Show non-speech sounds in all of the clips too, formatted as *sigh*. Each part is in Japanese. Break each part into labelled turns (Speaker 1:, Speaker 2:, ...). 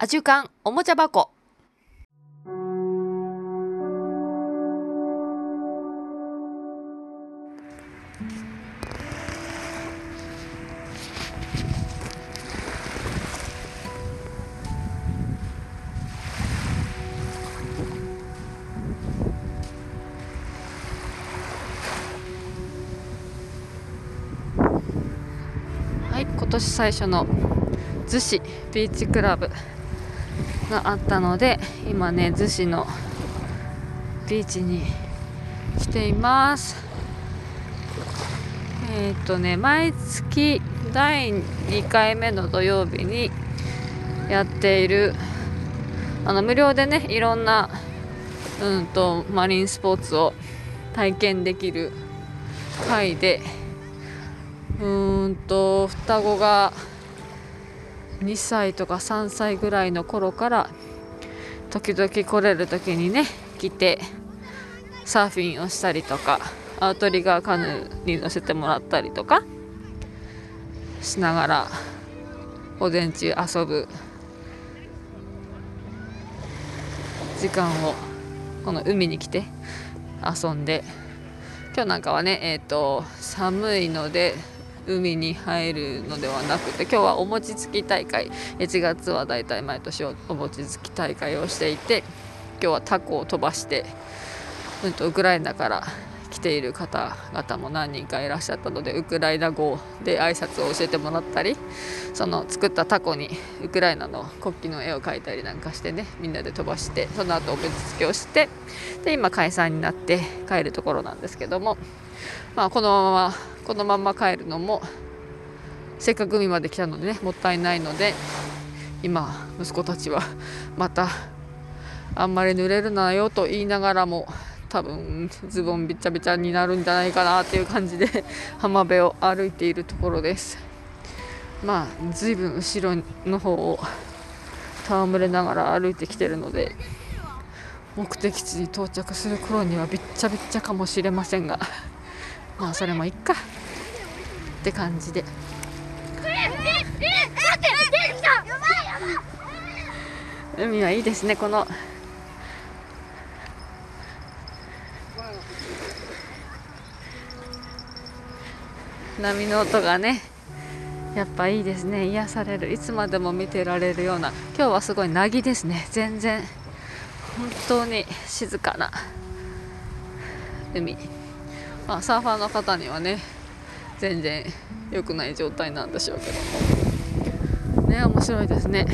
Speaker 1: アジュカンおもちゃ箱。はい今年最初の逗子ビーチクラブ。があったので今ね逗子のビーチに来ています。えっ、とね毎月第2回目の土曜日にやっているあの無料でねいろんなうんとマリンスポーツを体験できる会でうーんと双子が2歳とか3歳ぐらいの頃から時々来れる時にね来てサーフィンをしたりとかアウトリガーカヌーに乗せてもらったりとかしながら午前中遊ぶ時間をこの海に来て遊んで今日なんかはねえっ、と寒いので海に入るのではなくて今日はお餅つき大会。1月はだいたい毎年お餅つき大会をしていて今日はタコを飛ばして、うん、とウクライナから来ている方々も何人かいらっしゃったのでウクライナ語で挨拶を教えてもらったりその作ったタコにウクライナの国旗の絵を描いたりなんかしてねみんなで飛ばしてその後お餅つきをしてで今解散になって帰るところなんですけどもまあこのままこのまま帰るのもせっかく海まで来たのでねもったいないので今息子たちはまたあんまり濡れるなよと言いながらも多分ズボンびちゃびちゃになるんじゃないかなっていう感じで *laughs* 浜辺を歩いているところです。まあ随分後ろの方を戯れながら歩いてきてるので目的地に到着する頃にはびっちゃびっちゃかもしれませんが *laughs* まあそれもいっか。って感じで。海はいいですねこの波の音がねやっぱいいですね。癒される。いつまでも見てられるような。今日はすごい凪ですね。全然。本当に静かな海。まあサーファーの方にはね全然良くない状態なんでしょうけども。ね面白いですね。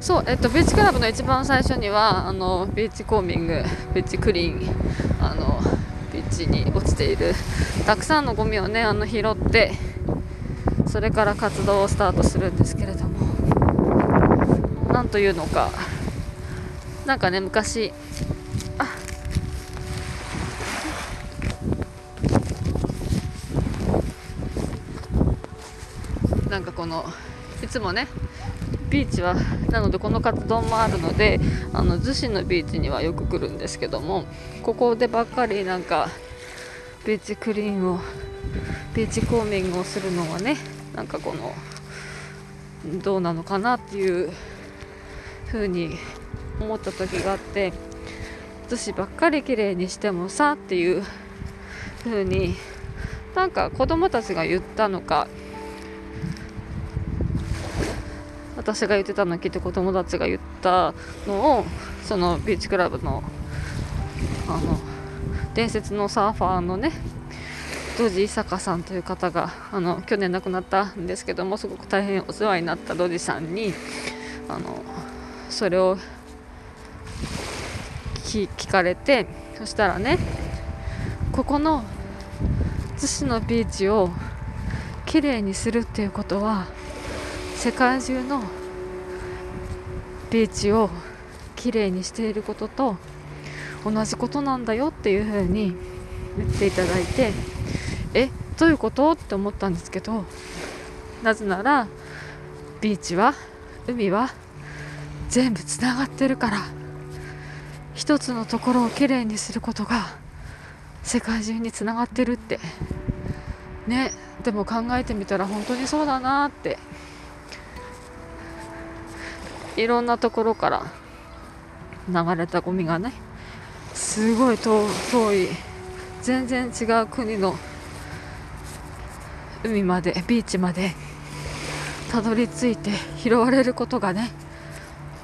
Speaker 1: そうえっとビーチクラブの一番最初にはあのビーチコーミングビーチクリーンあのビーチに落ちているたくさんのゴミをねあの拾ってそれから活動をスタートするんですけれども。なんというのか。なんかね昔あなんかこのいつもねビーチはなのでこの活動もあるのであの逗子のビーチにはよく来るんですけどもここでばっかりなんかビーチクリーンをビーチコーミングをするのはねなんかこのどうなのかなっていうふうに思った時があって逗子ばっかり綺麗にしてもさっていうふうになんか子供たちが言ったのか私が言ってたのを聞いて子供たちが言ったのをそのビーチクラブのあの伝説のサーファーのねドジ伊坂さんという方があの去年亡くなったんですけどもすごく大変お世話になったドジさんにあのそれを聞聞かれてそしたらねここの逗子のビーチをきれいにするっていうことは世界中のビーチをきれいにしていることと同じことなんだよっていうふうに言っていただいてえどういうこと？って思ったんですけどなぜならビーチは海は全部つながってるから一つのところをきれいにすることが世界中につながってるって。ねでも考えてみたら本当にそうだなっていろんなところから流れたゴミがねすごい遠い全然違う国の海までビーチまでたどり着いて拾われることがね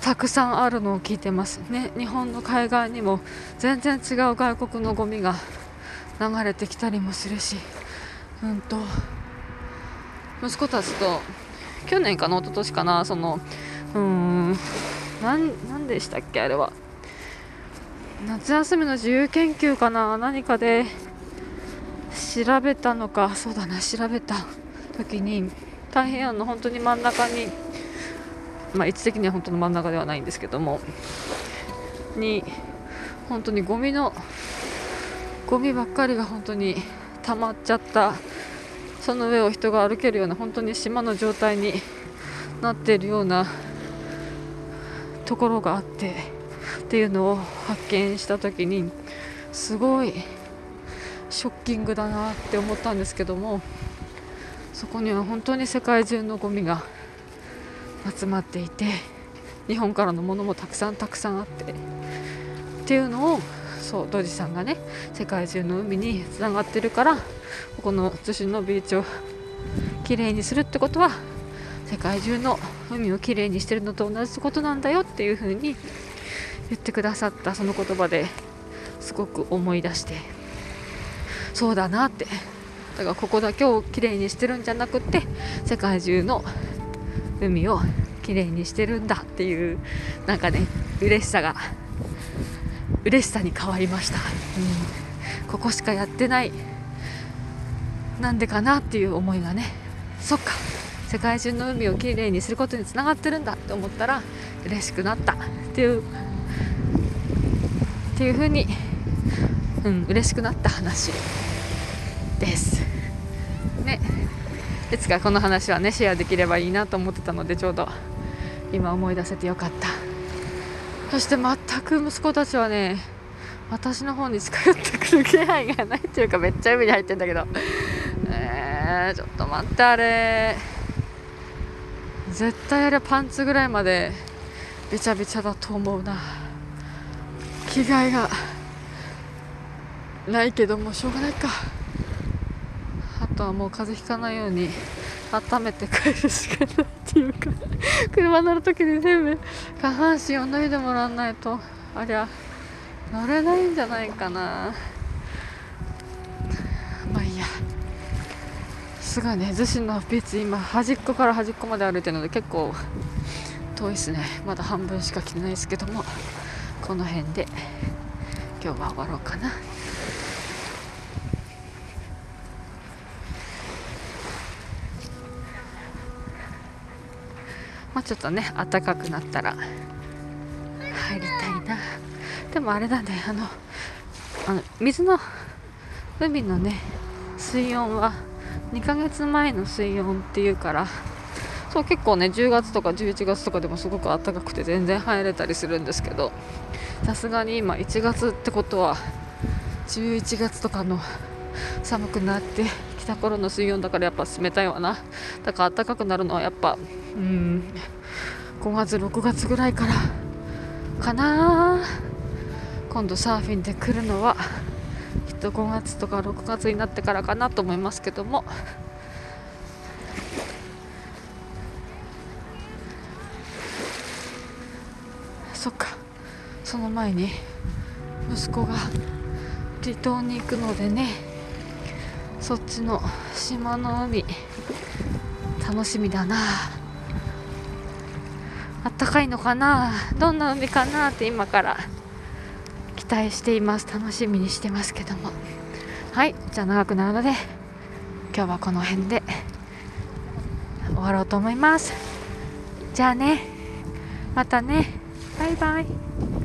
Speaker 1: たくさんあるのを聞いてます。ね日本の海岸にも全然違う外国のゴミが流れてきたりもするしうんと息子たちと去年かな一昨年かなそのうーん何でしたっけあれは。夏休みの自由研究かな。何かで調べたのか。そうだな調べた時に太平洋の。本当に真ん中にまあ位置的には本当の真ん中ではないんですけども。に本当にゴミのゴミばっかりが本当に溜まっちゃった。その上を人が歩けるような本当に島の状態になっているようなところがあってっていうのを発見した時にすごいショッキングだなって思ったんですけどもそこには本当に世界中のゴミが集まっていて日本からのものもたくさんたくさんあってっていうのをそう土地さんがね世界中の海につながってるからここの逗子のビーチをきれいにするってことは世界中の海をきれいにしてるのと同じことなんだよっていう風に言ってくださったその言葉ですごく思い出してそうだなって。だからここだけをきれいにしてるんじゃなくって世界中の海をきれいにしてるんだっていうなんかね嬉しさが嬉しさに変わりました、うん、ここしかやってないなんでかなっていう思いがね。そっか。世界中の海をきれいにすることにつながってるんだって思ったら嬉しくなった。っていうっていう風にうん嬉しくなった話です。ね。いつかこの話はねシェアできればいいなと思ってたのでちょうど今思い出せてよかった。そして全く息子たちはね私の方に近寄ってくる気配がないっていうかめっちゃ海に入ってんだけど。えー、ちょっと待ってあれ。絶対あれパンツぐらいまでべちゃべちゃだと思うな。着替えがないけどもしょうがないか。あとはもう風邪ひかないように温めて帰るしかないっていうか車乗る時に全部下半身を脱いでもらわないとありゃ乗れないんじゃないかな。すがね逗子のビーチ今端っこから端っこまで歩いてるので結構遠いですね。まだ半分しか来てないですけどもこの辺で今日は終わろうかな。まあちょっとね暖かくなったら入りたいな。でもあれだねあのあの水の海のね水温は2ヶ月前の水温っていうからそう結構ね10月とか11月とかでもすごく暖かくて全然入れたりするんですけどさすがに今1月ってことは11月とかの寒くなってきた頃の水温だからやっぱ冷たいわな。だから暖かくなるのはやっぱうん5月6月ぐらいからかな。今度サーフィンで来るのはと5月とか6月になってからかなと思いますけども。そっかその前に息子が離島に行くのでね。そっちの島の海楽しみだな。あったかいのかな？どんな海かなって今から待しています。楽しみにしてますけども。はいじゃあ長くなるので今日はこの辺で終わろうと思います。じゃあね。またね。バイバイ。